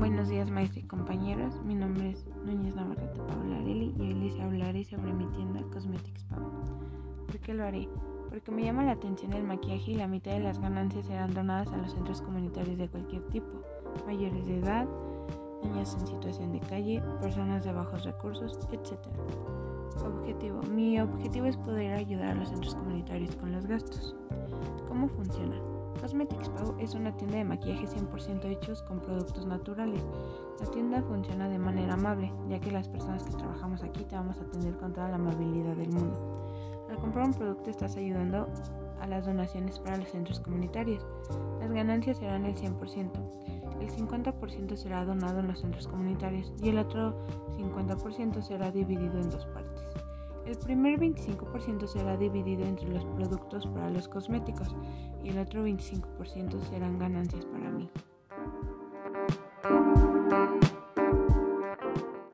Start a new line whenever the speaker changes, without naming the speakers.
Buenos días, maestro y compañeros. Mi nombre es Núñez Navarrete Pablarelli y hoy les hablaré sobre mi tienda Cosmetics Pau. ¿Por qué lo haré? Porque me llama la atención el maquillaje y la mitad de las ganancias serán donadas a los centros comunitarios de cualquier tipo, mayores de edad, niñas en situación de calle, personas de bajos recursos, etc. Objetivo. Mi objetivo es poder ayudar a los centros comunitarios con los gastos. ¿Cómo funciona? Cosmetics Pau es una tienda de maquillaje 100% hechos con productos naturales. La tienda funciona de manera amable, ya que las personas que trabajamos aquí te vamos a atender con toda la amabilidad del mundo. Al comprar un producto estás ayudando a las donaciones para los centros comunitarios. Las ganancias serán el 100%. El 50% será donado en los centros comunitarios y el otro 50% será dividido en dos partes. El primer 25% será dividido entre los productos para los cosméticos y el otro 25% serán ganancias para mí.